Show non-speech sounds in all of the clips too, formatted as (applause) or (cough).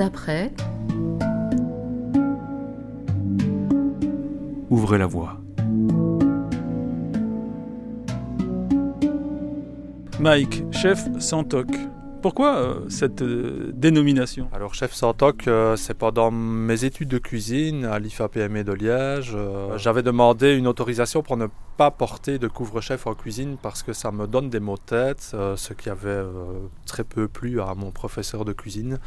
d'après. Ouvrez la voie. Mike, chef Santoc. Pourquoi euh, cette euh, dénomination? Alors chef Santoc, euh, c'est pendant mes études de cuisine à l'IFAPME de Liège. J'avais demandé une autorisation pour ne pas porter de couvre-chef en cuisine parce que ça me donne des maux de tête, ce qui avait très peu plu à mon professeur de cuisine.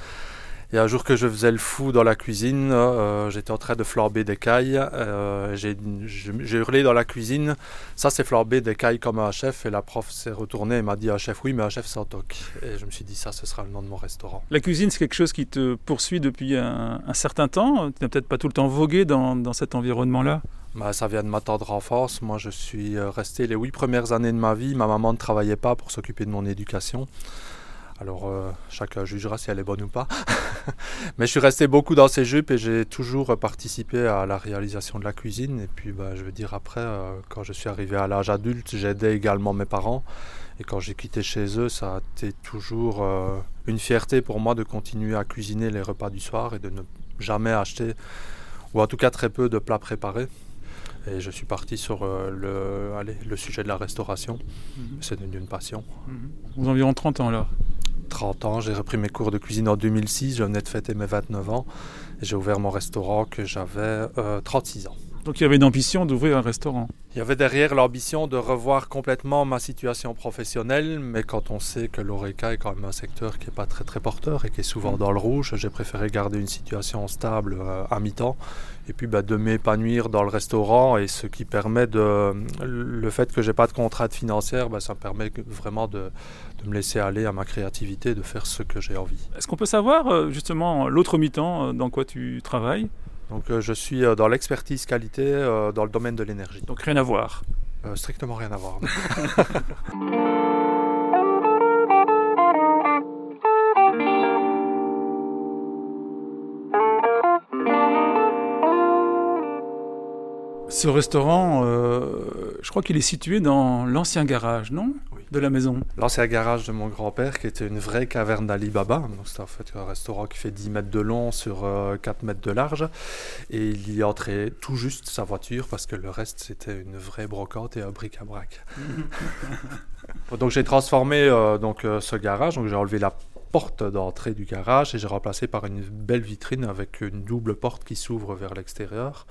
Et un jour que je faisais le fou dans la cuisine, euh, j'étais en train de flamber des cailles. Euh, j'ai hurlé dans la cuisine, ça c'est flamber des cailles comme un chef. Et la prof s'est retournée et m'a dit un chef, oui, mais un chef sans toc. Et je me suis dit, ça ce sera le nom de mon restaurant. La cuisine, c'est quelque chose qui te poursuit depuis un, certain temps? Tu n'as peut-être pas tout le temps vogué dans, dans cet environnement-là? Bah, ça vient de ma tendre enfance. Moi, je suis euh, resté les huit premières années de ma vie. Ma maman ne travaillait pas pour s'occuper de mon éducation. Alors, euh, chacun jugera si elle est bonne ou pas. (laughs) Mais je suis resté beaucoup dans ces jupes et j'ai toujours participé à la réalisation de la cuisine. Et puis, bah, je veux dire, après, euh, quand je suis arrivé à l'âge adulte, j'aidais également mes parents. Et quand j'ai quitté chez eux, ça a été toujours euh, une fierté pour moi de continuer à cuisiner les repas du soir et de ne jamais acheter, ou en tout cas très peu de plats préparés. Et je suis parti sur le, allez, le sujet de la restauration. Mhm. C'est devenu une passion. Mhm. Vous environ 30 ans alors 30 ans. J'ai repris mes cours de cuisine en 2006. Je venais de fêter mes 29 ans. Et j'ai ouvert mon restaurant que j'avais 36 euh, ans. Donc il y avait une ambition d'ouvrir un restaurant. Il y avait derrière l'ambition de revoir complètement ma situation professionnelle, mais quand on sait que l'ORECA est quand même un secteur qui n'est pas très très porteur et qui est souvent dans le rouge, j'ai préféré garder une situation stable euh, à mi-temps et puis bah, de m'épanouir dans le restaurant et ce qui permet de... Le fait que j'ai pas de contrainte financière, bah, ça me permet vraiment de, de, me laisser aller à ma créativité, de faire ce que j'ai envie. Est-ce qu'on peut savoir euh, justement l'autre mi-temps euh, dans quoi tu travailles? Donc euh, je suis dans l'expertise qualité dans le domaine de l'énergie. Donc rien à voir Strictement rien à voir. (laughs) Ce restaurant, euh, je crois qu'il est situé dans l'ancien garage, non? De la maison. L'ancien garage de mon grand-père, qui était une vraie caverne d'Ali Baba. c'est en fait un restaurant qui fait 10 mètres de long sur 4 euh, mètres de large. Et il y entrait tout juste sa voiture, parce que le reste, c'était une vraie brocante et un bric-à-brac. (laughs) donc j'ai transformé euh, donc, ce garage, donc j'ai enlevé la porte d'entrée du garage et j'ai remplacé par une belle vitrine avec une double porte qui s'ouvre vers l'extérieur.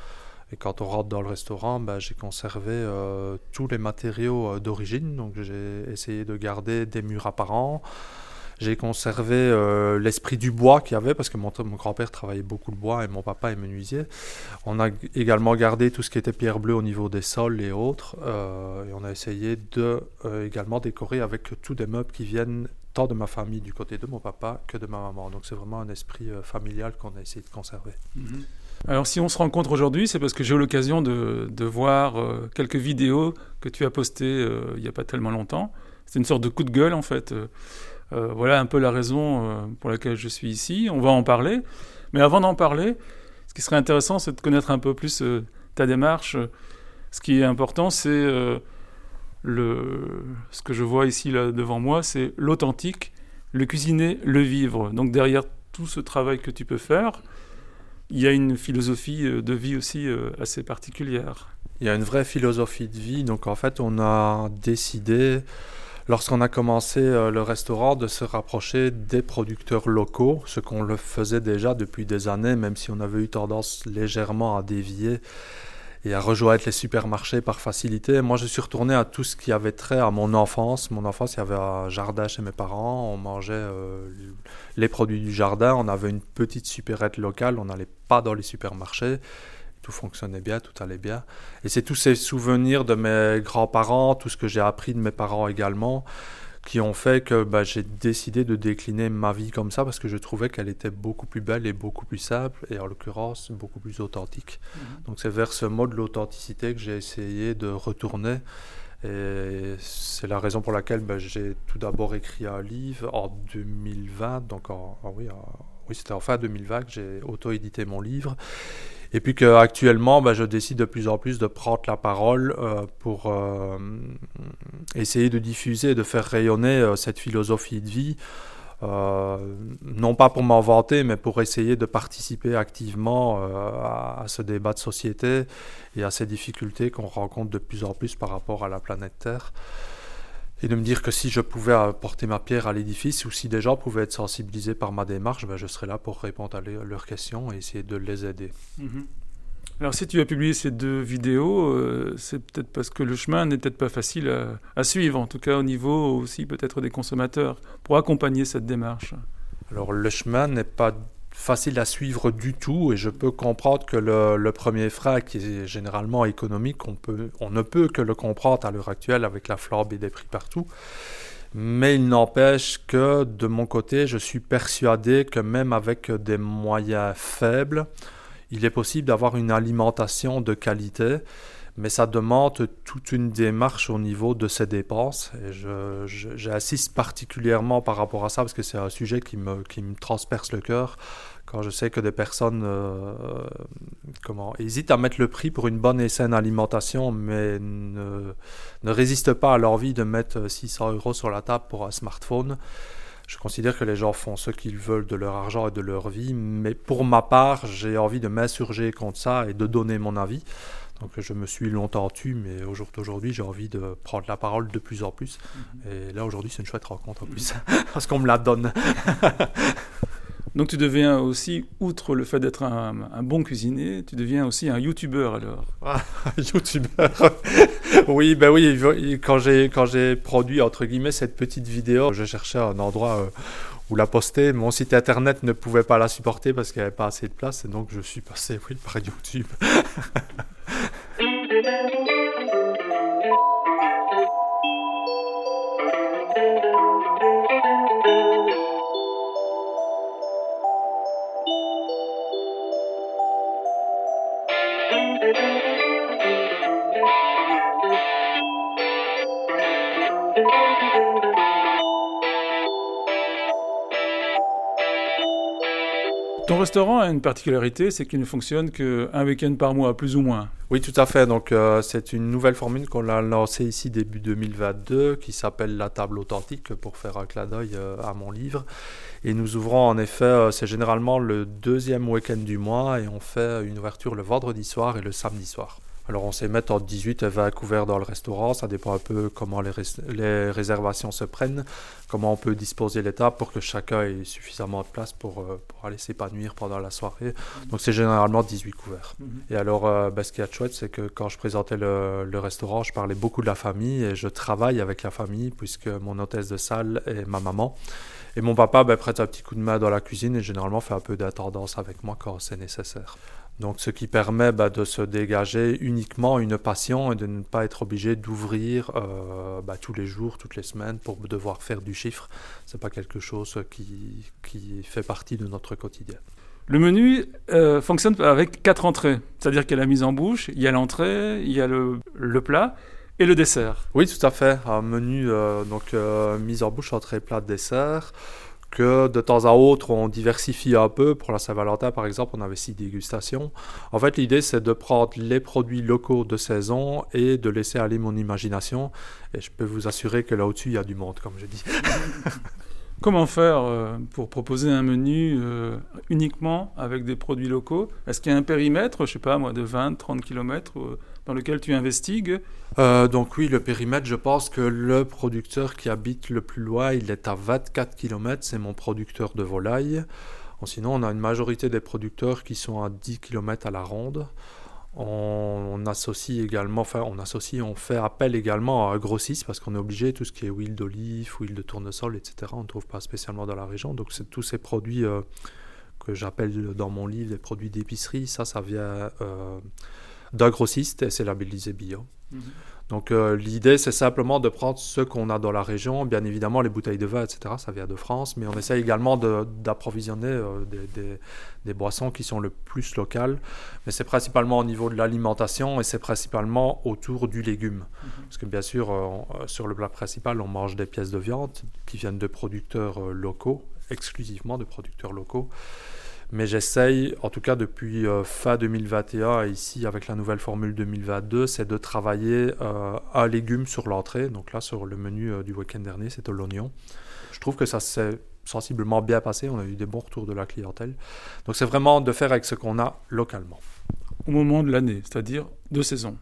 Et quand on rentre dans le restaurant, bah, j'ai conservé euh, tous les matériaux euh, d'origine. Donc j'ai essayé de garder des murs apparents. J'ai conservé euh, l'esprit du bois qu'il y avait parce que mon, grand-père travaillait beaucoup le bois et mon papa est menuisier. On a également gardé tout ce qui était pierre bleue au niveau des sols et autres. et on a essayé de également décorer avec tous des meubles qui viennent tant de ma famille du côté de mon papa que de ma maman. Donc c'est vraiment un esprit familial qu'on a essayé de conserver. Mm-hmm. Alors si on se rencontre aujourd'hui, c'est parce que j'ai eu l'occasion de, voir euh, quelques vidéos que tu as postées euh, il n'y a pas tellement longtemps. C'est une sorte de coup de gueule en fait. Euh, voilà un peu la raison pour laquelle je suis ici. On va en parler. Mais avant d'en parler, ce qui serait intéressant, c'est de connaître un peu plus ta démarche. Ce qui est important, c'est le, ce que je vois ici devant moi, c'est l'authentique, le cuisiner, le vivre. Donc derrière tout ce travail que tu peux faire, il y a une philosophie euh, de vie aussi euh, assez particulière. Il y a une vraie philosophie de vie. Donc en fait, on a décidé, lorsqu'on a commencé euh, le restaurant, de se rapprocher des producteurs locaux, ce qu'on le faisait déjà depuis des années, même si on avait eu tendance légèrement à dévier et à rejoindre les supermarchés par facilité. Moi, je suis retourné à tout ce qui avait trait à mon enfance. Mon enfance, il y avait un jardin chez mes parents, on mangeait euh, les produits du jardin, on avait une petite supérette locale, on n'allait pas dans les supermarchés. Tout fonctionnait bien, tout allait bien. Et c'est tous ces souvenirs de mes grands-parents, tout ce que j'ai appris de mes parents également, qui ont fait que bah, j'ai décidé de décliner ma vie comme ça parce que je trouvais qu'elle était beaucoup plus belle et beaucoup plus simple et en l'occurrence beaucoup plus authentique. Mhm. Donc c'est vers ce mode de l'authenticité que j'ai essayé de retourner et c'est la raison pour laquelle bah, j'ai tout d'abord écrit un livre en 2020, donc en, oui, oui c'était en fin 2020 que j'ai auto-édité mon livre. Et puis qu'actuellement, bah, je décide de plus en plus de prendre la parole euh, pour euh, essayer de diffuser, de faire rayonner euh, cette philosophie de vie non pas pour m'en vanter, mais pour essayer de participer activement à, ce débat de société et à ces difficultés qu'on rencontre de plus en plus par rapport à la planète Terre et de me dire que si je pouvais apporter ma pierre à l'édifice ou si des gens pouvaient être sensibilisés par ma démarche, ben je serais là pour répondre à leurs questions et essayer de les aider. Mhm. Alors si tu as publié ces deux vidéos, euh, c'est peut-être parce que le chemin n'est peut-être pas facile à, à, suivre, en tout cas au niveau aussi peut-être des consommateurs, pour accompagner cette démarche. Alors le chemin n'est pas facile à suivre du tout et je peux comprendre que le, premier frein qui est généralement économique, on, peut, on ne peut que le comprendre à l'heure actuelle avec la flambe et des prix partout. Mais il n'empêche que de mon côté, je suis persuadé que même avec des moyens faibles, il est possible d'avoir une alimentation de qualité mais ça demande toute une démarche au niveau de ses dépenses. Et j'insiste particulièrement par rapport à ça parce que c'est un sujet qui me, qui me transperce le cœur. Quand je sais que des personnes euh, hésitent à mettre le prix pour une bonne et saine alimentation, mais ne, ne résistent pas à l'envie de mettre 600 euros sur la table pour un smartphone. Je considère que les gens font ce qu'ils veulent de leur argent et de leur vie, mais pour ma part, j'ai envie de m'insurger contre ça et de donner mon avis. Donc je me suis longtemps tu, mais au jour d'aujourd'hui, j'ai envie de prendre la parole de plus en plus. Mhm. Et là, aujourd'hui, c'est une chouette rencontre en plus, (laughs) parce qu'on me la donne. (laughs) Donc tu deviens aussi, outre le fait d'être un, bon cuisinier, tu deviens aussi un youtubeur alors. (laughs) Ah, youtubeur Oui, ben oui, quand j'ai, quand j'ai produit entre guillemets cette petite vidéo, je cherchais un endroit euh, où la poster. Mon site internet ne pouvait pas la supporter parce qu'il n'y avait pas assez de place, et donc je suis passé oui, par YouTube. Ton restaurant a une particularité, c'est qu'il ne fonctionne qu'un week-end par mois, plus ou moins. Oui, tout à fait. Donc, euh, c'est une nouvelle formule qu'on a lancée ici début 2022, qui s'appelle la table authentique, pour faire un clin d'œil euh, à mon livre. Et nous ouvrons en effet, euh, c'est généralement le deuxième week-end du mois, et on fait une ouverture le vendredi soir et le samedi soir. Alors on sait mettre entre 18 et 20 couverts dans le restaurant, ça dépend un peu comment les, les réservations se prennent, comment on peut disposer les tables pour que chacun ait suffisamment de place pour, euh, pour aller s'épanouir pendant la soirée. Donc c'est généralement 18 couverts. Mhm. Et alors euh, ben, ce qui est chouette, c'est que quand je présentais le, le, restaurant, je parlais beaucoup de la famille et je travaille avec la famille puisque mon hôtesse de salle est ma maman. Et mon papa ben, prête un petit coup de main dans la cuisine et généralement fait un peu d'attendance avec moi quand c'est nécessaire. Donc, ce qui permet bah, de se dégager uniquement une passion et de ne pas être obligé d'ouvrir euh, bah, tous les jours, toutes les semaines pour devoir faire du chiffre. Ce n'est pas quelque chose qui, qui, fait partie de notre quotidien. Le menu euh, fonctionne avec quatre entrées, c'est-à-dire qu'il y a la mise en bouche, il y a l'entrée, il y a le, le, plat et le dessert. Oui, tout à fait. Un menu euh, donc mise en bouche, entrée, plat, dessert que de temps à autre, on diversifie un peu. Pour la Saint-Valentin, par exemple, on avait six dégustations. En fait, l'idée, c'est de prendre les produits locaux de saison et de laisser aller mon imagination. Et je peux vous assurer que là au-dessus, il y a du monde, comme je dis. (laughs) Comment faire euh, pour proposer un menu euh, uniquement avec des produits locaux? Est-ce qu'il y a un périmètre, je sais pas moi, de 20, 30 km dans lequel tu investigues euh, Donc oui, le périmètre, je pense que le producteur qui habite le plus loin, il est à 24 km, c'est mon producteur de volaille. sinon, on a une majorité des producteurs qui sont à 10 km à la ronde. On, associe également, enfin on associe, on fait appel également à un parce qu'on est obligé, tout ce qui est huile d'olive, huile de tournesol, etc., on ne trouve pas spécialement dans la région. Donc tous ces produits euh, que j'appelle dans mon livre des produits d'épicerie, ça, ça vient euh, d'un grossiste et c'est labellisé bio. Mhm. Donc euh, l'idée, c'est simplement de prendre ce qu'on a dans la région. Bien évidemment, les bouteilles de vin, etc., ça vient de France, mais on essaie également d'approvisionner euh, des, boissons qui sont le plus locales. Mais c'est principalement au niveau de l'alimentation et c'est principalement autour du légume. Mhm. Parce que bien sûr, euh, sur le plat principal, on mange des pièces de viande qui viennent de producteurs locaux, exclusivement de producteurs locaux. Mais j'essaye, en tout cas depuis euh, fin 2021 et ici avec la nouvelle formule 2022, c'est de travailler euh, un légume sur l'entrée. Donc là, sur le menu euh, du week-end dernier, c'était l'oignon. Je trouve que ça s'est sensiblement bien passé. On a eu des bons retours de la clientèle. Donc c'est vraiment de faire avec ce qu'on a localement. Au moment de l'année, c'est-à-dire de saison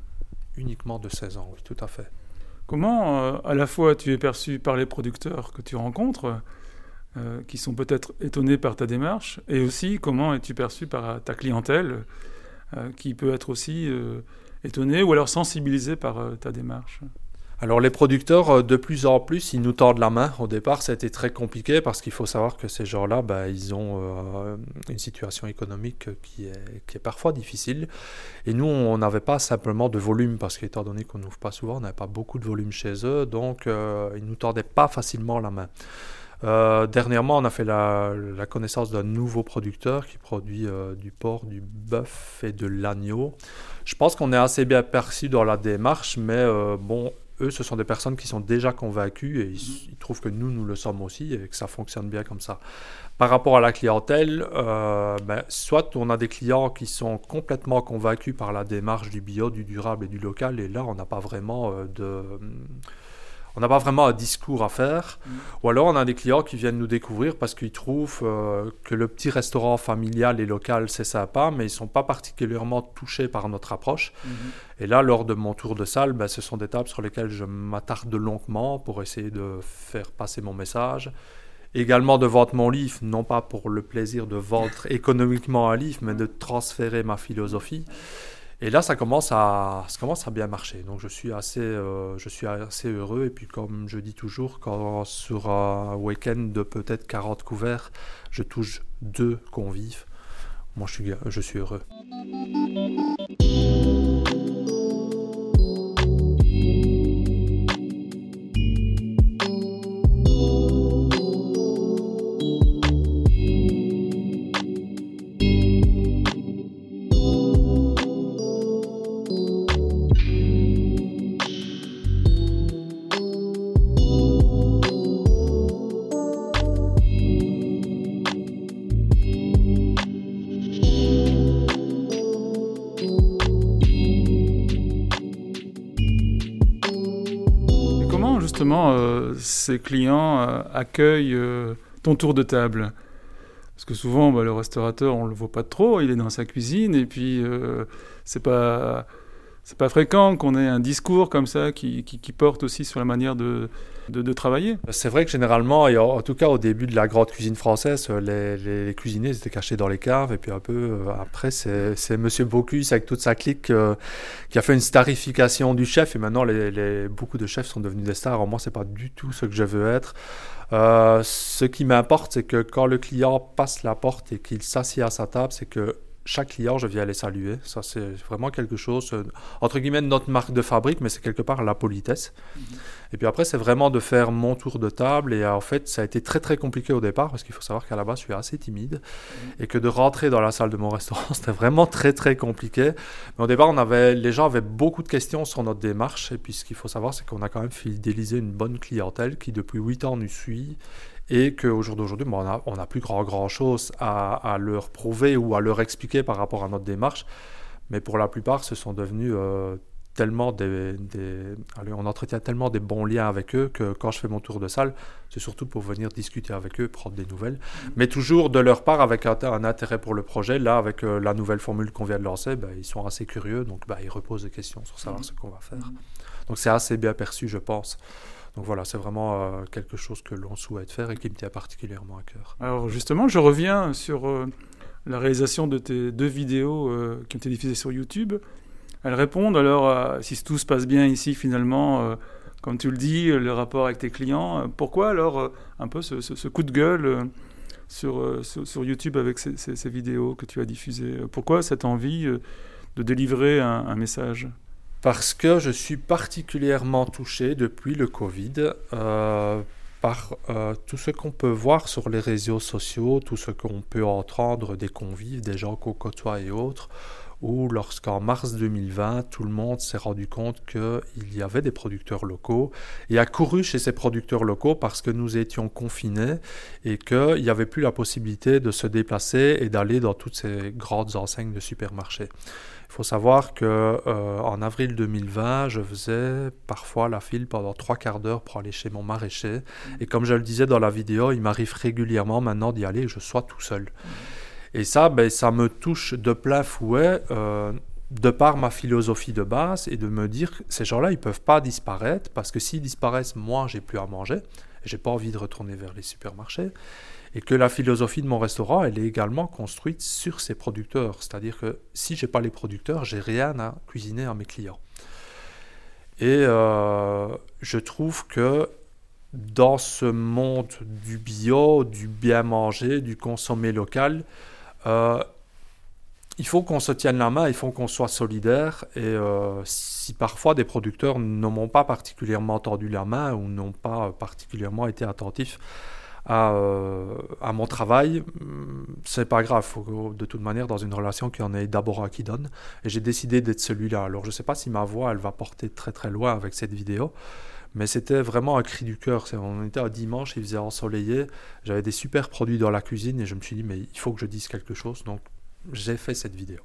Uniquement de saison, oui, tout à fait. Comment à la fois tu es perçu par les producteurs que tu rencontres, euh, qui sont peut-être étonnés par ta démarche, et aussi comment es-tu perçu par ta clientèle, euh, qui peut être aussi étonnée ou alors sensibilisée par ta démarche? Alors les producteurs, euh, de plus en plus, ils nous tordent la main. Au départ, ça a été très compliqué parce qu'il faut savoir que ces gens-là, bah, ils ont euh, une situation économique qui est, qui est parfois difficile. Et nous, on n'avait pas simplement de volume parce qu'étant donné qu'on n'ouvre pas souvent, on n'avait pas beaucoup de volume chez eux, donc euh, ils nous tordaient pas facilement la main. Dernièrement, on a fait la, connaissance d'un nouveau producteur qui produit du porc, du bœuf et de l'agneau. Je pense qu'on est assez bien perçu dans la démarche, mais bon, eux, ce sont des personnes qui sont déjà convaincues et ils, trouvent que nous, nous le sommes aussi et que ça fonctionne bien comme ça. Par rapport à la clientèle, euh, ben, soit on a des clients qui sont complètement convaincus par la démarche du bio, du durable et du local, et là, on n'a pas vraiment euh, de on n'a pas vraiment un discours à faire. Mm. Ou alors on a des clients qui viennent nous découvrir parce qu'ils trouvent euh, que le petit restaurant familial et local c'est sympa, mais ils ne sont pas particulièrement touchés par notre approche. Mm-hmm. Et là, lors de mon tour de salle, ben, ce sont des tables sur lesquelles je m'attarde longuement pour essayer de faire passer mon message. Également de vendre mon livre, non pas pour le plaisir de vendre (laughs) économiquement un livre, mais de transférer ma philosophie. Et là, ça commence à, ça commence à bien marcher. Donc, je suis assez, euh, je suis assez heureux. Et puis, comme je dis toujours, quand sur un week-end de peut-être 40 couverts, je touche deux convives, moi, je suis, je suis heureux. Euh, ces clients euh, accueillent euh, ton tour de table. Parce que souvent, bah, le restaurateur, on ne le voit pas trop, il est dans sa cuisine, et puis c'est pas c'est pas fréquent qu'on ait un discours comme ça qui, porte aussi sur la manière de, travailler. C'est vrai que généralement, et en, tout cas au début de la grande cuisine française, les, cuisiniers étaient cachés dans les caves, et puis un peu après, c'est Monsieur Bocuse avec toute sa clique qui a fait une starification du chef, et maintenant beaucoup de chefs sont devenus des stars. Moi, c'est pas du tout ce que je veux être. Euh, ce qui m'importe, c'est que quand le client passe la porte et qu'il s'assied à sa table, c'est que chaque client, je viens les saluer. Ça, c'est vraiment quelque chose, euh, entre guillemets, notre marque de fabrique, mais c'est quelque part la politesse. Mhm. Et puis après, c'est vraiment de faire mon tour de table. Et en fait, ça a été très, très compliqué au départ, parce qu'il faut savoir qu'à la base, je suis assez timide. Mhm. Et que de rentrer dans la salle de mon (laughs) restaurant, c'était vraiment très, très compliqué. Mais au départ, on avait, les gens avaient beaucoup de questions sur notre démarche. Et puis, ce qu'il faut savoir, c'est qu'on a quand même fidélisé une bonne clientèle qui, depuis 8 ans, nous suit et qu'au jour d'aujourd'hui, on n'a plus grand, grand chose à, leur prouver ou à leur expliquer par rapport à notre démarche. Mais pour la plupart, ce sont devenus euh, tellement des, on entretient tellement des bons liens avec eux que quand je fais mon tour de salle, c'est surtout pour venir discuter avec eux, prendre des nouvelles. Mm-hmm. Mais toujours de leur part avec un, intérêt pour le projet. Là, avec euh, la nouvelle formule qu'on vient de lancer, bah, ils sont assez curieux, donc bah, ils reposent des questions sur savoir mm-hmm. ce qu'on va faire. Mm-hmm. Donc c'est assez bien perçu, je pense. Donc voilà, c'est vraiment euh, quelque chose que l'on souhaite faire et qui me tient particulièrement à cœur. Alors justement, je reviens sur euh, la réalisation de tes deux vidéos euh, qui ont été diffusées sur YouTube. Elles répondent alors à si tout se passe bien ici finalement, comme tu le dis, le rapport avec tes clients. Pourquoi alors un peu ce, coup de gueule sur, sur, YouTube avec ces, vidéos que tu as diffusées? Pourquoi cette envie de délivrer un message? Parce que je suis particulièrement touché depuis le Covid euh, par euh, tout ce qu'on peut voir sur les réseaux sociaux, tout ce qu'on peut entendre des convives, des gens qu'on côtoie et autres, ou lorsqu'en mars 2020, tout le monde s'est rendu compte qu'il y avait des producteurs locaux et a couru chez ces producteurs locaux parce que nous étions confinés et qu'il n'y avait plus la possibilité de se déplacer et d'aller dans toutes ces grandes enseignes de supermarchés. Il faut savoir que euh, en avril 2020, je faisais parfois la file pendant trois quarts d'heure pour aller chez mon maraîcher. Et comme je le disais dans la vidéo, il m'arrive régulièrement maintenant d'y aller et je sois tout seul. Et ça, ben, ça me touche de plein fouet. Euh, de par ma philosophie de base et de me dire que ces gens-là, ils ne peuvent pas disparaître parce que s'ils disparaissent, moi, j'ai plus à manger. J'ai pas envie de retourner vers les supermarchés et que la philosophie de mon restaurant, elle est également construite sur ces producteurs. C'est-à-dire que si j'ai pas les producteurs, j'ai rien à cuisiner à mes clients. Et euh, je trouve que dans ce monde du bio, du bien manger, du consommer local, euh, il faut qu'on se tienne la main, il faut qu'on soit solidaire. Et euh, si parfois des producteurs ne m'ont pas particulièrement tendu la main ou n'ont pas particulièrement été attentifs euh, à, mon travail, mm, c'est pas grave. de toute manière, dans une relation, qu'il y en ait d'abord à qui donne. Et j'ai décidé d'être celui-là. Alors, je sais pas si ma voix, elle va porter très très loin avec cette vidéo. Mais c'était vraiment un cri du cœur. On était à dimanche, il faisait ensoleillé. J'avais des super produits dans la cuisine et je me suis dit, mais il faut que je dise quelque chose. Donc, j'ai fait cette vidéo.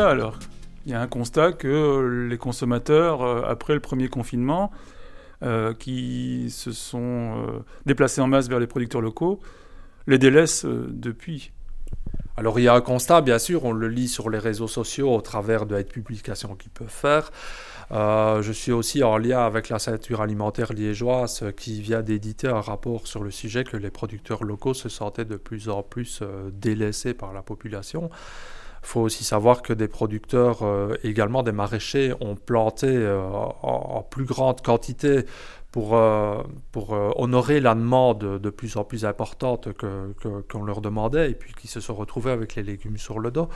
Alors. Il y a un constat que les consommateurs, euh, après le premier confinement, euh, qui se sont euh, déplacés en masse vers les producteurs locaux, les délaissent depuis. Alors il y a un constat, bien sûr, on le lit sur les réseaux sociaux au travers de publications qu'ils peuvent faire. je suis aussi en lien avec la ceinture alimentaire liégeoise qui vient d'éditer un rapport sur le sujet que les producteurs locaux se sentaient de plus en plus délaissés par la population. Il faut aussi savoir que des producteurs, euh, également des maraîchers, ont planté euh, en, plus grande quantité pour, euh, pour honorer la demande de plus en plus importante qu'on que, leur demandait et puis qui se sont retrouvés avec les légumes sur le dos.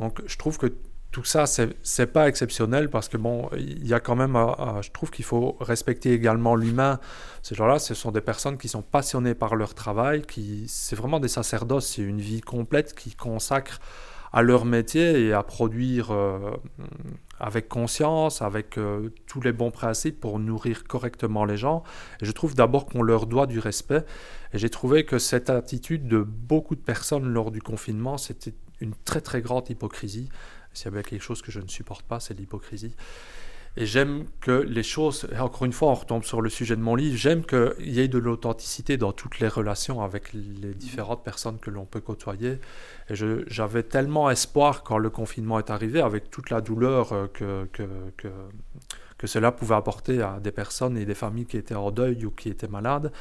Donc je trouve que tout ça, c'est pas exceptionnel parce que bon, il y a quand même, je trouve qu'il faut respecter également l'humain. Ces gens-là, ce sont des personnes qui sont passionnées par leur travail, qui, c'est vraiment des sacerdoces, c'est une vie complète qui consacre à leur métier et à produire euh, avec conscience, avec euh, tous les bons principes pour nourrir correctement les gens. Je trouve d'abord qu'on leur doit du respect. Et j'ai trouvé que cette attitude de beaucoup de personnes lors du confinement, c'était une très très grande hypocrisie. S'il y avait quelque chose que je ne supporte pas, c'est l'hypocrisie. Et j'aime que les choses, encore une fois, on retombe sur le sujet de mon livre, j'aime qu'il y ait de l'authenticité dans toutes les relations avec les différentes personnes que l'on peut côtoyer. Et j'avais tellement espoir quand le confinement est arrivé, avec toute la douleur euh, que cela pouvait apporter à des personnes et des familles qui étaient en deuil ou qui étaient malades.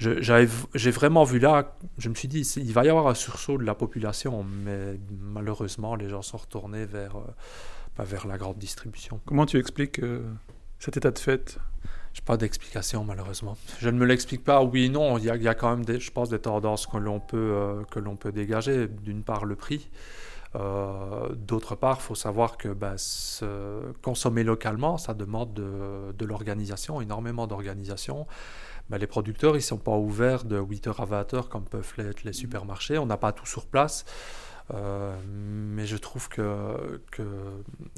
J'ai vraiment vu là, je me suis dit, il va y avoir un sursaut de la population, mais malheureusement, les gens sont retournés vers... Euh, pas vers la grande distribution. Comment tu expliques euh, cet état de fait? Je n'ai pas d'explication malheureusement. Je ne me l'explique pas. Oui, non, il y, a, quand même, des, je pense, des tendances que l'on peut, euh, que l'on peut dégager. D'une part, le prix. Euh, d'autre part, il faut savoir que ben, consommer localement, ça demande de, de l'organisation, énormément d'organisation. Ben, les producteurs, ils ne sont pas ouverts de 8h à 20h comme peuvent l'être les supermarchés. On n'a pas tout sur place. Euh, mais je trouve que, que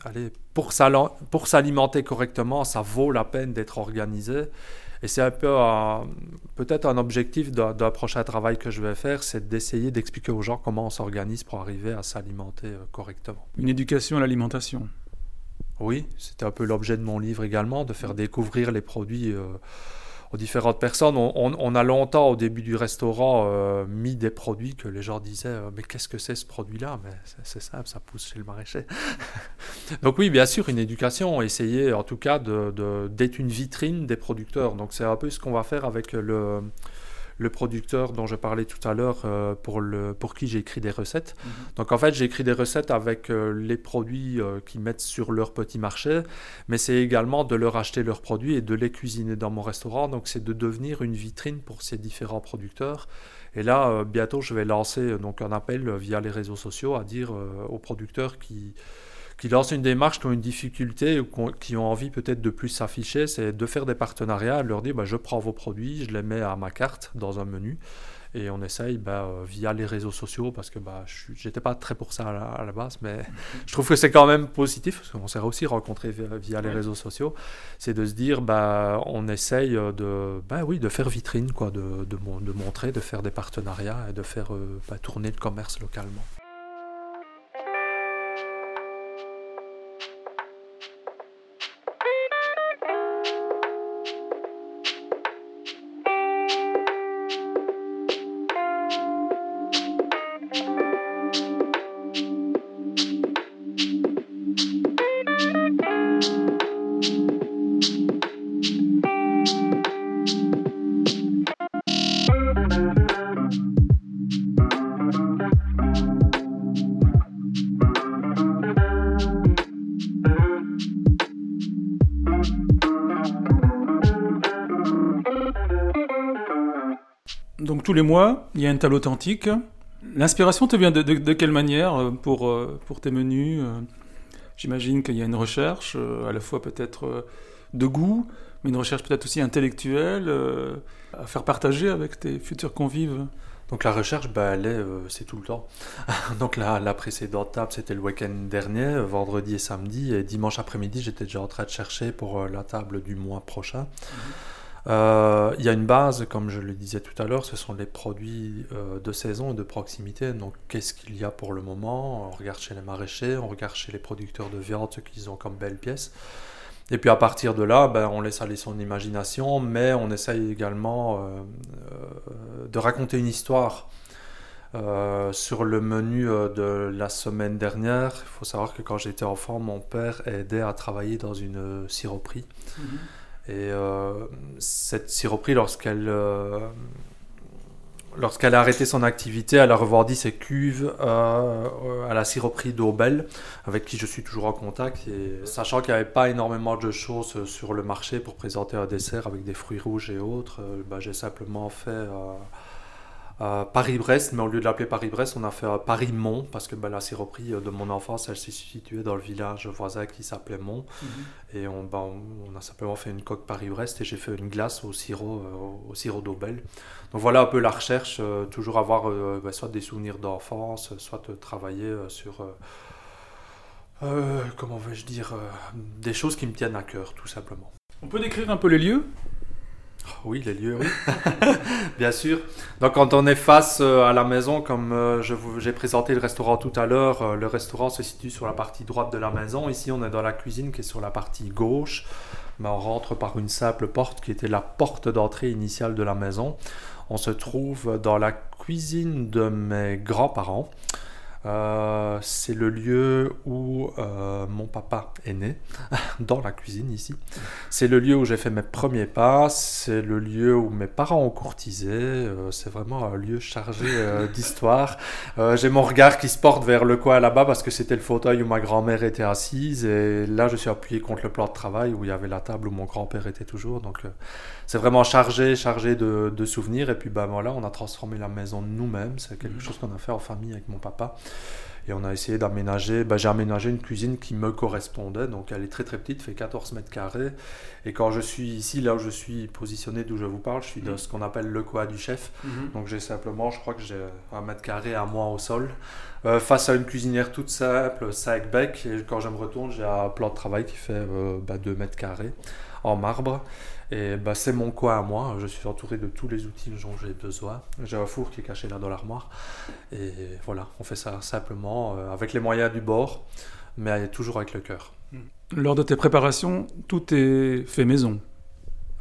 allez, pour s'alimenter correctement, ça vaut la peine d'être organisé. Et c'est un peu peut-être un objectif d'un prochain travail que je vais faire, c'est d'essayer d'expliquer aux gens comment on s'organise pour arriver à s'alimenter euh, correctement. Une éducation à l'alimentation. Oui, c'était un peu l'objet de mon livre également, de faire découvrir les produits. Euh, différentes personnes. On, a longtemps, au début du restaurant, euh, mis des produits que les gens disaient euh, Mais qu'est-ce que c'est ce produit-là? Mais c'est simple, ça pousse chez le maraîcher. (laughs) Donc, oui, bien sûr, une éducation, essayer en tout cas d'être de, d'être une vitrine des producteurs. Donc, c'est un peu ce qu'on va faire avec le, le producteur dont je parlais tout à l'heure euh, pour, le, pour qui j'ai écrit des recettes. Mhm. Donc en fait, j'ai écrit des recettes avec euh, les produits euh, qu'ils mettent sur leur petit marché, mais c'est également de leur acheter leurs produits et de les cuisiner dans mon restaurant. Donc c'est de devenir une vitrine pour ces différents producteurs. Et là, bientôt, je vais lancer donc un appel via les réseaux sociaux à dire aux producteurs qui qui lancent une démarche, qui ont une difficulté ou qui ont envie peut-être de plus s'afficher, c'est de faire des partenariats, leur dire bah, je prends vos produits, je les mets à ma carte dans un menu et on essaye bah, euh, via les réseaux sociaux parce que bah, je n'étais pas très pour ça à la, base, mais (laughs) je trouve que c'est quand même positif parce qu'on s'est aussi rencontré via, les réseaux sociaux. C'est de se dire bah, on essaye de, bah, oui, de faire vitrine, quoi, de, de, de montrer, de faire des partenariats et de faire euh, bah, tourner le commerce localement. Tous les mois, il y a une table authentique. L'inspiration te vient de, quelle manière euh, pour, euh, pour tes menus euh? J'imagine qu'il y a une recherche, à la fois peut-être de goût, mais une recherche peut-être aussi intellectuelle, à faire partager avec tes futurs convives. Donc la recherche, bah, elle est, c'est tout le temps. (laughs) Donc la, la précédente table, c'était le week-end dernier, vendredi et samedi, et dimanche après-midi, j'étais déjà en train de chercher pour la table du mois prochain. Mhm. Euh, il y a une base, comme je le disais tout à l'heure, ce sont les produits euh, de saison et de proximité. Donc, qu'est-ce qu'il y a pour le moment? On regarde chez les maraîchers, on regarde chez les producteurs de viande ce qu'ils ont comme belles pièces. Et puis à partir de là, ben, on laisse aller son imagination, mais on essaye également euh, de raconter une histoire. sur le menu de la semaine dernière, il faut savoir que quand j'étais enfant, mon père aidait à travailler dans une siroperie. Mhm. Et euh, cette lorsqu'elle euh, lorsqu'elle a arrêté son activité, elle a revendu ses cuves euh, à la siroperie d'Aubel, avec qui je suis toujours en contact. Sachant qu'il n'y avait pas énormément de choses sur le marché pour présenter un dessert avec des fruits rouges et autres, bah, j'ai simplement fait Paris-Brest, mais au lieu de l'appeler Paris-Brest, on a fait Paris-Mont, parce que bah, la siroperie de mon enfance, elle s'est située dans le village voisin qui s'appelait Mont. Mhm. Et on, bah, on, a simplement fait une coque Paris-Brest et j'ai fait une glace au sirop, euh, au sirop d'Aubel. Donc voilà un peu la recherche, euh, toujours avoir euh, bah, soit des souvenirs d'enfance, soit travailler sur. comment vais-je dire Des choses qui me tiennent à cœur, tout simplement. On peut décrire un peu les lieux? Oui, les lieux, oui. (laughs) Bien sûr. Donc, quand on est face euh, à la maison, comme euh, j'ai présenté le restaurant tout à l'heure, euh, le restaurant se situe sur la partie droite de la maison. Ici, on est dans la cuisine qui est sur la partie gauche. Mais on rentre par une simple porte qui était la porte d'entrée initiale de la maison. On se trouve dans la cuisine de mes grands-parents. Euh, c'est le lieu où euh, mon papa est né, (laughs) dans la cuisine ici. C'est le lieu où j'ai fait mes premiers pas, c'est le lieu où mes parents ont courtisé. Euh, c'est vraiment un lieu chargé (laughs) d'histoire. j'ai mon regard qui se porte vers le coin là-bas parce que c'était le fauteuil où ma grand-mère était assise et là je suis appuyé contre le plan de travail où il y avait la table où mon grand-père était toujours. Donc c'est vraiment chargé, chargé de, de, souvenirs. Et puis ben voilà, on a transformé la maison nous-mêmes. C'est quelque chose qu'on a fait en famille avec mon papa. Et on a essayé d'aménager, ben, j'ai aménagé une cuisine qui me correspondait, donc elle est très très petite, fait 14 mètres carrés. Et quand je suis ici, là où je suis positionné, d'où je vous parle, je suis dans ce qu'on appelle le coin du chef. Mhm. Donc j'ai simplement, je crois que j'ai un mètre carré à moi au sol, euh, face à une cuisinière toute simple, 5 bec. Et quand je me retourne, j'ai un plan de travail qui fait euh, ben, 2 mètres carrés en marbre. Et bah, c'est mon coin à moi. Je suis entouré de tous les outils dont j'ai besoin. J'ai un four qui est caché là dans l'armoire. Et voilà, on fait ça simplement euh, avec les moyens du bord, mais toujours avec le cœur. Hmm. Lors de tes préparations, tout est fait maison.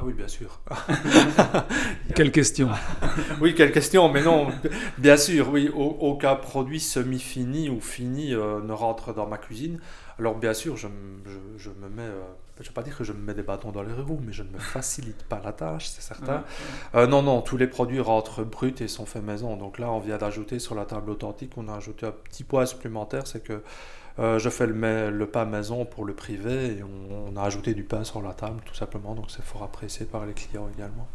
Ah oui, bien sûr. (laughs) quelle question (laughs) Oui, quelle question, mais non, bien sûr, oui, aucun produit semi-fini ou fini euh, ne rentre dans ma cuisine. Alors bien sûr, je, je, me mets... Euh, je ne vais pas dire que je me mets des bâtons dans les roues, mais je ne me (laughs) facilite pas la tâche, c'est certain. Euh, non, non, tous les produits rentrent bruts et sont faits maison. Donc là, on vient d'ajouter sur la table authentique, on a ajouté un petit poids supplémentaire, c'est que euh, je fais le, le, pain maison pour le privé et on, on, a ajouté du pain sur la table, tout simplement. Donc c'est fort apprécié par les clients également.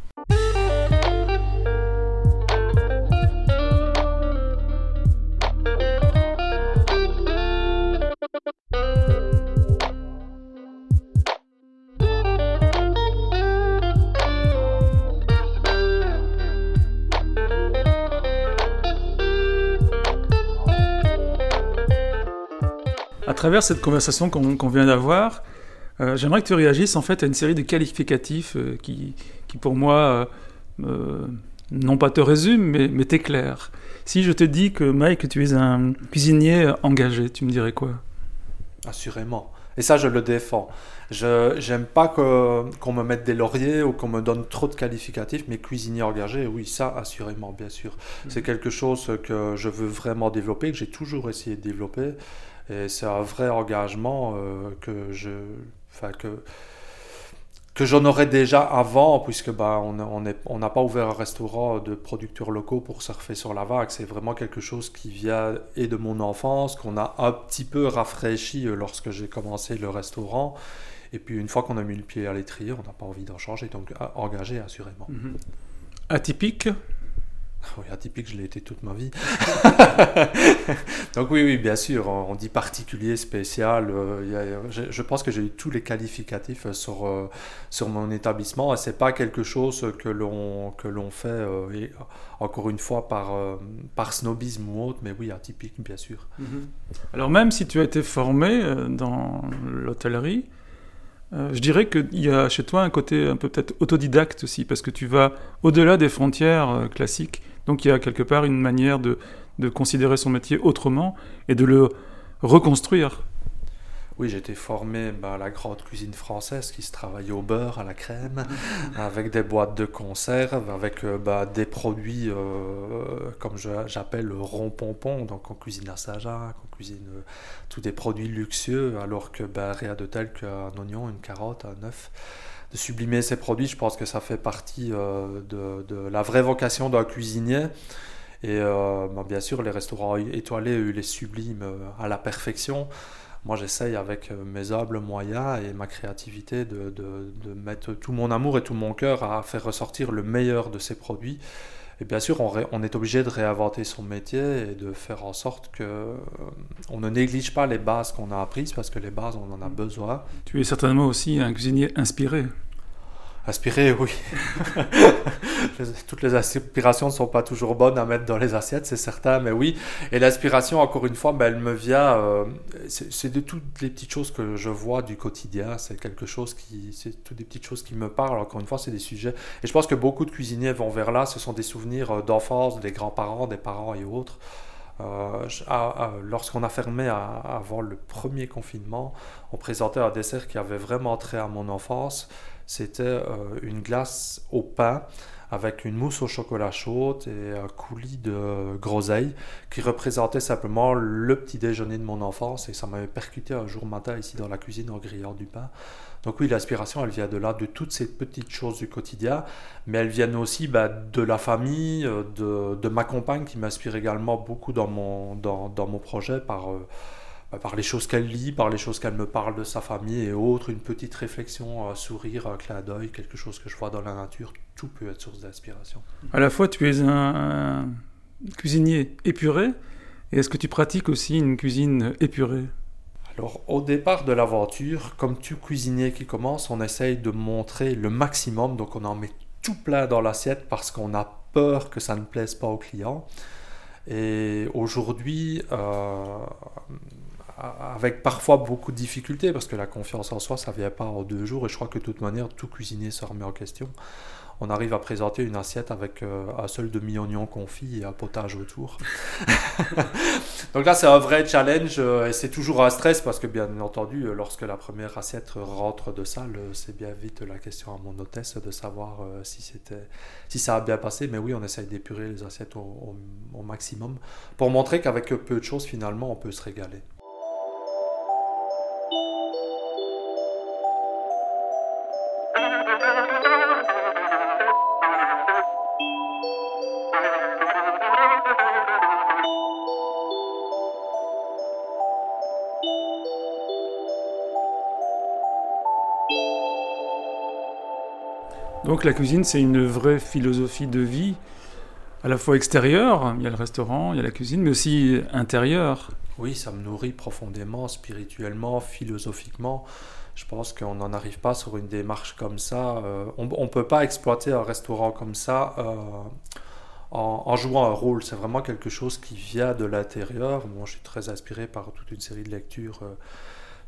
Travers cette conversation qu'on vient d'avoir, euh, j'aimerais que tu réagisses en fait à une série de qualificatifs euh, qui, qui, pour moi, euh, non pas te résument, mais, mais t'éclairent. Si je te dis que Mike, tu es un cuisinier engagé, tu me dirais quoi? Assurément. Et ça, je le défends. Je n'aime pas qu'on me mette des lauriers ou qu'on me donne trop de qualificatifs, mais cuisinier engagé, oui, ça, assurément, bien sûr. Mhm. C'est quelque chose que je veux vraiment développer, que j'ai toujours essayé de développer. Et c'est un vrai engagement euh, que je, que que j'en aurais déjà avant, puisque bah, on n'a on pas ouvert un restaurant de producteurs locaux pour surfer sur la vague. C'est vraiment quelque chose qui vient et de mon enfance, qu'on a un petit peu rafraîchi euh, lorsque j'ai commencé le restaurant. Et puis une fois qu'on a mis le pied à l'étrier, on n'a pas envie d'en changer, donc engagé assurément. Mhm. Atypique? (laughs) oui, atypique, je l'ai été toute ma vie. (laughs) Donc oui, oui, bien sûr, on dit particulier, spécial. Euh, je, pense que j'ai eu tous les qualificatifs sur, euh, sur mon établissement et c'est pas quelque chose que l'on fait euh, encore une fois par par snobisme ou autre, mais oui, atypique, bien sûr. Mhm. Alors même si tu as été formé dans l'hôtellerie, je dirais qu'il y a chez toi un côté un peu peut-être autodidacte aussi, parce que tu vas au-delà des frontières classiques donc il y a quelque part une manière de, considérer son métier autrement et de le reconstruire. Oui, j'ai été formé bah, à la grande cuisine française qui se travaille au beurre, à la crème, (laughs) avec des boîtes de conserve, avec euh, bah, des produits euh, comme j'appelle le rond pompon. Donc on cuisine à Saint-Jacques, on cuisine euh, tous des produits luxueux, alors que bah, rien de tel qu'un oignon, une carotte, un œuf de sublimer ses produits. Je pense que ça fait partie euh, de, la vraie vocation d'un cuisinier. Et euh, bah, bien sûr, les restaurants étoilés, les subliment euh, à la perfection. Moi, j'essaye avec mes humbles moyens et ma créativité de, mettre tout mon amour et tout mon cœur à faire ressortir le meilleur de ces produits. Et bien sûr, on, est obligé de réinventer son métier et de faire en sorte que on ne néglige pas les bases qu'on a apprises parce que les bases, on en a besoin. Tu es certainement aussi un cuisinier inspiré. Aspirer, oui. (laughs) Toutes les aspirations ne sont pas toujours bonnes à mettre dans les assiettes, c'est certain, mais oui. Et l'aspiration, encore une fois, ben, elle me vient. Euh, c'est de toutes les petites choses que je vois du quotidien. C'est quelque chose qui. C'est toutes des petites choses qui me parlent. Encore une fois, c'est des sujets. Et je pense que beaucoup de cuisiniers vont vers là. Ce sont des souvenirs euh, d'enfance, des grands-parents, des parents et autres. Euh, lorsqu'on a fermé avant le premier confinement, on présentait un dessert qui avait vraiment trait à mon enfance c'était euh, une glace au pain avec une mousse au chocolat chaud et un coulis de groseille qui représentait simplement le petit déjeuner de mon enfance et ça m'avait percuté un jour matin ici dans la cuisine en grillant du pain. Donc oui, l'aspiration, elle vient de là, de toutes ces petites choses du quotidien, mais elles viennent aussi bah, de la famille, euh, de, de ma compagne qui m'inspire également beaucoup dans mon, dans, dans mon projet par... Euh, par les choses qu'elle lit, par les choses qu'elle me parle de sa famille et autres, une petite réflexion, un sourire, un clin d'œil, quelque chose que je vois dans la nature, tout peut être source d'inspiration. À la fois, tu es un, cuisinier épuré, et est-ce que tu pratiques aussi une cuisine épurée? Alors, au départ de l'aventure, comme tout cuisinier qui commence, on essaye de montrer le maximum, donc on en met tout plein dans l'assiette parce qu'on a peur que ça ne plaise pas aux clients. Et aujourd'hui, euh, avec parfois beaucoup de difficultés, parce que la confiance en soi, ça ne vient pas en deux jours, et je crois que de toute manière, tout cuisinier se remet en question. On arrive à présenter une assiette avec euh, un seul demi-oignon confit et un potage autour. (laughs) Donc là, c'est un vrai challenge, euh, et c'est toujours un stress, parce que bien entendu, euh, lorsque la première assiette rentre de salle, c'est bien vite la question à mon hôtesse de savoir si, c'était, si ça a bien passé. Mais oui, on essaye d'épurer les assiettes au maximum, pour montrer qu'avec peu de choses, finalement, on peut se régaler. Donc la cuisine, c'est une vraie philosophie de vie, à la fois extérieure, il y a le restaurant, il y a la cuisine, mais aussi intérieure. Oui, ça me nourrit profondément, spirituellement, philosophiquement. Je pense qu'on n'en arrive pas sur une démarche comme ça. Euh, on ne peut pas exploiter un restaurant comme ça euh, en, jouant un rôle. C'est vraiment quelque chose qui vient de l'intérieur. Moi, je suis très inspiré par toute une série de lectures euh,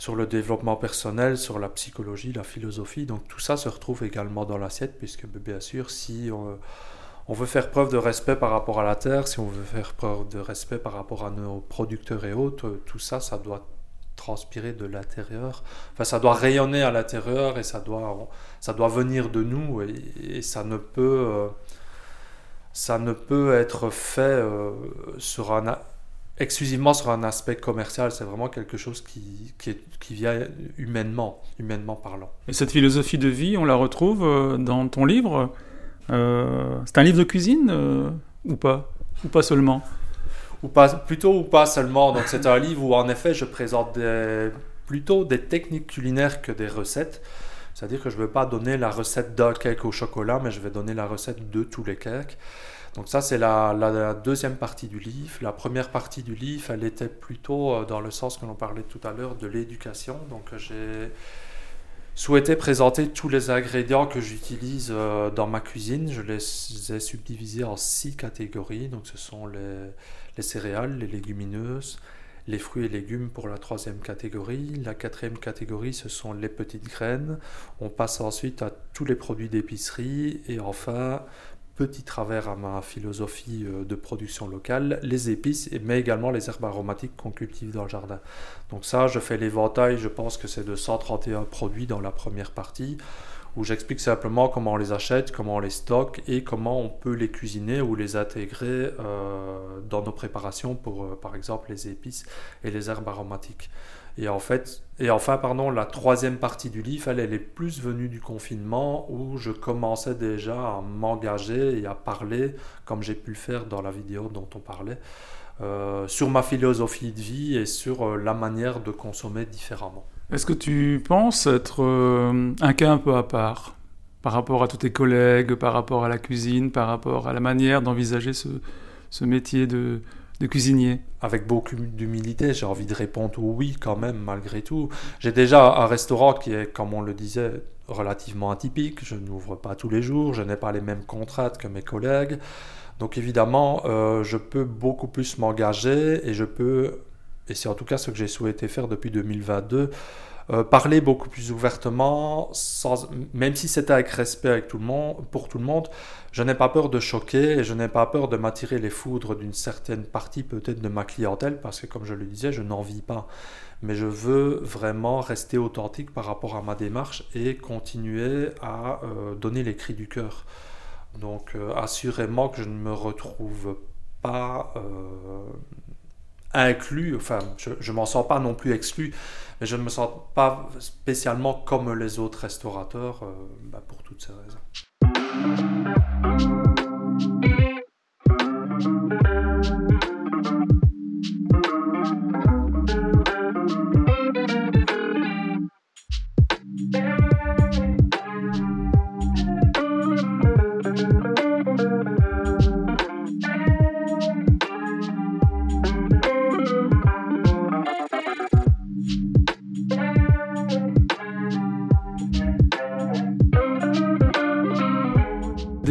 sur le développement personnel, sur la psychologie, la philosophie. Donc tout ça se retrouve également dans l'assiette, puisque bien sûr, si on, veut faire preuve de respect par rapport à la terre, si on veut faire preuve de respect par rapport à nos producteurs et autres, tout ça, ça doit transpirer de l'intérieur. Enfin, ça doit rayonner à l'intérieur et ça doit, ça doit venir de nous et, ça ne peut, euh, ça ne peut être fait euh, sur un, exclusivement sur un aspect commercial, c'est vraiment quelque chose qui, qui, qui, vient humainement, humainement parlant. Et cette philosophie de vie, on la retrouve euh, dans ton livre euh, C'est un livre de cuisine euh, ou pas Ou pas seulement? Ou pas, Plutôt ou pas seulement. Donc c'est un livre où en effet je présente plutôt des techniques culinaires que des recettes. C'est-à-dire que je ne veux pas donner la recette d'un cake au chocolat, mais je vais donner la recette de tous les cakes. Donc ça, c'est la, deuxième partie du livre. La première partie du livre, elle était plutôt euh, dans le sens que l'on parlait tout à l'heure de l'éducation. Donc j'ai souhaité présenter tous les ingrédients que j'utilise euh, dans ma cuisine. Je les ai subdivisés en six catégories. Donc ce sont les, céréales, les légumineuses, les fruits et légumes pour la troisième catégorie. La quatrième catégorie, ce sont les petites graines. On passe ensuite à tous les produits d'épicerie. Et enfin, petit travers à ma philosophie euh, de production locale, les épices, mais également les herbes aromatiques qu'on cultive dans le jardin. Donc ça, je fais l'éventail, je pense que c'est de 131 produits dans la première partie, où j'explique simplement comment on les achète, comment on les stocke et comment on peut les cuisiner ou les intégrer euh, dans nos préparations pour, euh, par exemple, les épices et les herbes aromatiques. Et en fait, et enfin, pardon, la troisième partie du livre, elle, est plus venue du confinement où je commençais déjà à m'engager et à parler, comme j'ai pu le faire dans la vidéo dont on parlait, euh, sur ma philosophie de vie et sur la manière de consommer différemment. Est-ce que tu penses être euh, un cas un peu à part par rapport à tous tes collègues, par rapport à la cuisine, par rapport à la manière d'envisager ce, métier de, de cuisinier? Avec beaucoup d'humilité, j'ai envie de répondre oui quand même, malgré tout. J'ai déjà un restaurant qui est, comme on le disait, relativement atypique. Je n'ouvre pas tous les jours, je n'ai pas les mêmes contraintes que mes collègues. Donc évidemment, euh, je peux beaucoup plus m'engager et je peux, et c'est en tout cas ce que j'ai souhaité faire depuis 2022, euh, parler beaucoup plus ouvertement, sans, même si c'était avec respect avec tout le monde, pour tout le monde, je n'ai pas peur de choquer et je n'ai pas peur de m'attirer les foudres d'une certaine partie peut-être de ma clientèle parce que comme je le disais, je n'en vis pas. Mais je veux vraiment rester authentique par rapport à ma démarche et continuer à euh, donner les cris du cœur. Donc euh, assurément que je ne me retrouve pas inclus, enfin je ne m'en sens pas non plus exclu, mais je ne me sens pas spécialement comme les autres restaurateurs euh, bah, pour toutes ces raisons.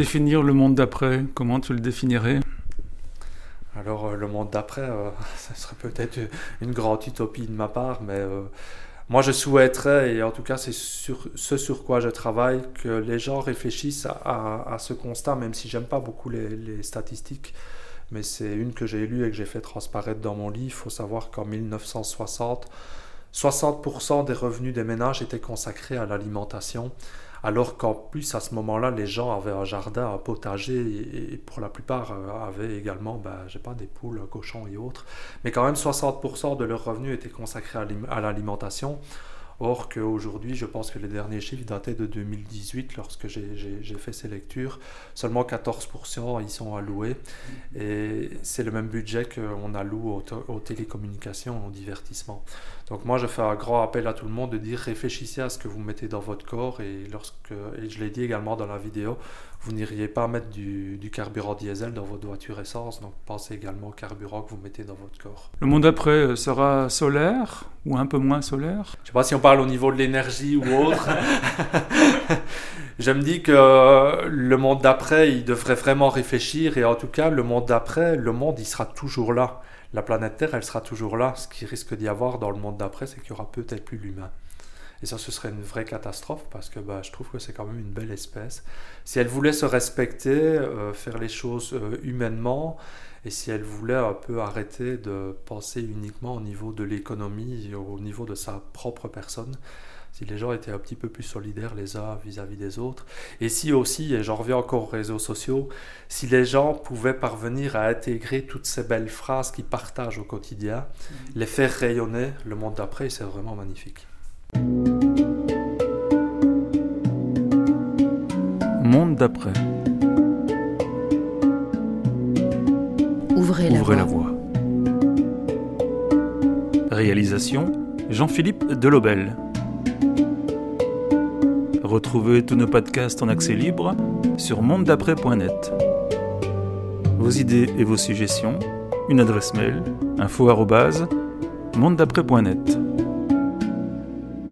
Définir le monde d'après Comment tu le définirais? Alors, euh, le monde d'après, euh, (laughs) ça serait peut-être une grande utopie de ma part, mais euh, moi je souhaiterais, et en tout cas c'est ce sur quoi je travaille, que les gens réfléchissent à, ce constat, même si j'aime pas beaucoup les, les statistiques, mais c'est une que j'ai lue et que j'ai fait transparaître dans mon livre. Il faut savoir qu'en 1960, 60% des revenus des ménages étaient consacrés à l'alimentation alors qu'en plus à ce moment-là, les gens avaient un jardin, un potager, et, pour la plupart euh, avaient également, ben, j'ai pas des poules, cochons et autres, mais quand même 60% de leurs revenus étaient consacrés à l'alimentation. Or qu'aujourd'hui, je pense que les derniers chiffres dataient de 2018 lorsque j'ai fait ces lectures. Seulement 14% y sont alloués. Et c'est le même budget qu'on alloue aux, aux télécommunications, au divertissement. Donc moi, je fais un grand appel à tout le monde de dire réfléchissez à ce que vous mettez dans votre corps. Et, lorsque, et je l'ai dit également dans la vidéo, vous n'iriez pas mettre du, du, carburant diesel dans votre voiture essence. Donc pensez également au carburant que vous mettez dans votre corps. Le monde après euh, sera solaire ou un peu moins solaire? Je ne sais pas si on parle au niveau de l'énergie ou autre. (laughs) je me dis que le monde d'après, il devrait vraiment réfléchir. Et en tout cas, le monde d'après, le monde, il sera toujours là. La planète Terre, elle sera toujours là. Ce qui risque d'y avoir dans le monde d'après, c'est qu'il y aura peut-être plus l'humain. Et ça, ce serait une vraie catastrophe parce que bah, je trouve que c'est quand même une belle espèce. Si elle voulait se respecter, euh, faire les choses euh, humainement, et si elle voulait un peu arrêter de penser uniquement au niveau de l'économie, au niveau de sa propre personne, si les gens étaient un petit peu plus solidaires les uns vis-à-vis des autres, et si aussi, et j'en reviens encore aux réseaux sociaux, si les gens pouvaient parvenir à intégrer toutes ces belles phrases qu'ils partagent au quotidien, mmh. les faire rayonner, le monde d'après, c'est vraiment magnifique. Monde d'après. Ouvrez, la, voie. voie. Réalisation Jean-Philippe Delobel. Retrouvez tous nos podcasts en accès libre sur monded'après.net. Vos idées et vos suggestions, une adresse mail info monded'après.net.